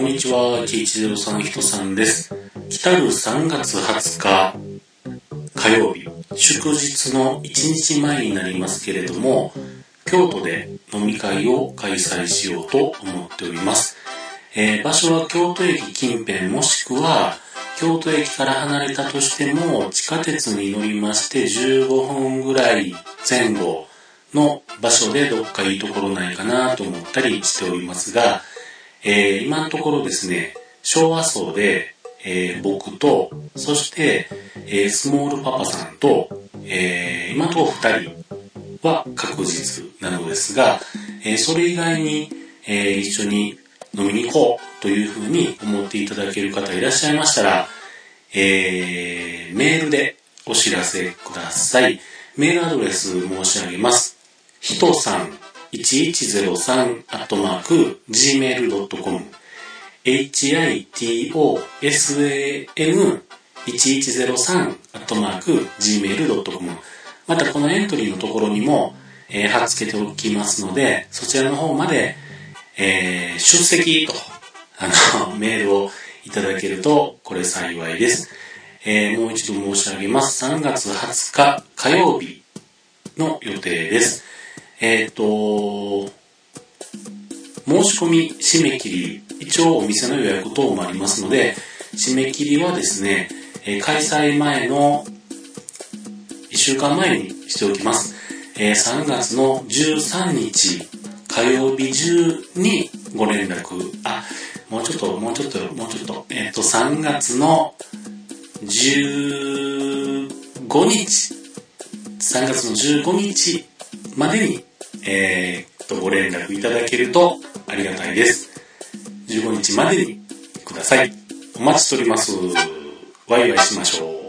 こんにちは、1103人さんです。来たる3月20日火曜日、祝日の1日前になりますけれども、京都で飲み会を開催しようと思っております。えー場所は京都駅近辺もしくは京都駅から離れたとしても地下鉄に乗りまして15分ぐらい前後の場所でどっかいいところないかなと思ったりしておりますが、えー今のところですね、昭和層で、えー僕と、そして、えースモールパパさんと、えー今のところ2人は確実なのですが、えーそれ以外に、えー一緒に飲みに行こうというふうに思っていただける方いらっしゃいましたら、えーメールでお知らせください。メールアドレス申し上げます。ひとさん1103アットマーク gmail.com hitosan1103 アットマーク gmail.com またこのエントリーのところにも、えー貼っつけておきますので、そちらの方まで、えー出席と、あの、メールをいただけると、これ幸いです。えーもう一度申し上げます。3月20日火曜日の予定です。えっ、と、申し込み締め切り、一応お店の予約等もありますので、締め切りはですね、え開催前の1週間前にしておきます。えー3月の13日火曜日中にご連絡、あ、もうちょっと、もうちょっと、もうちょっと、えっ、と、3月の15日、3月の15日までに、えーっと、ご連絡いただけるとありがたいです。15日までにください。お待ちしております。ワイワイしましょう。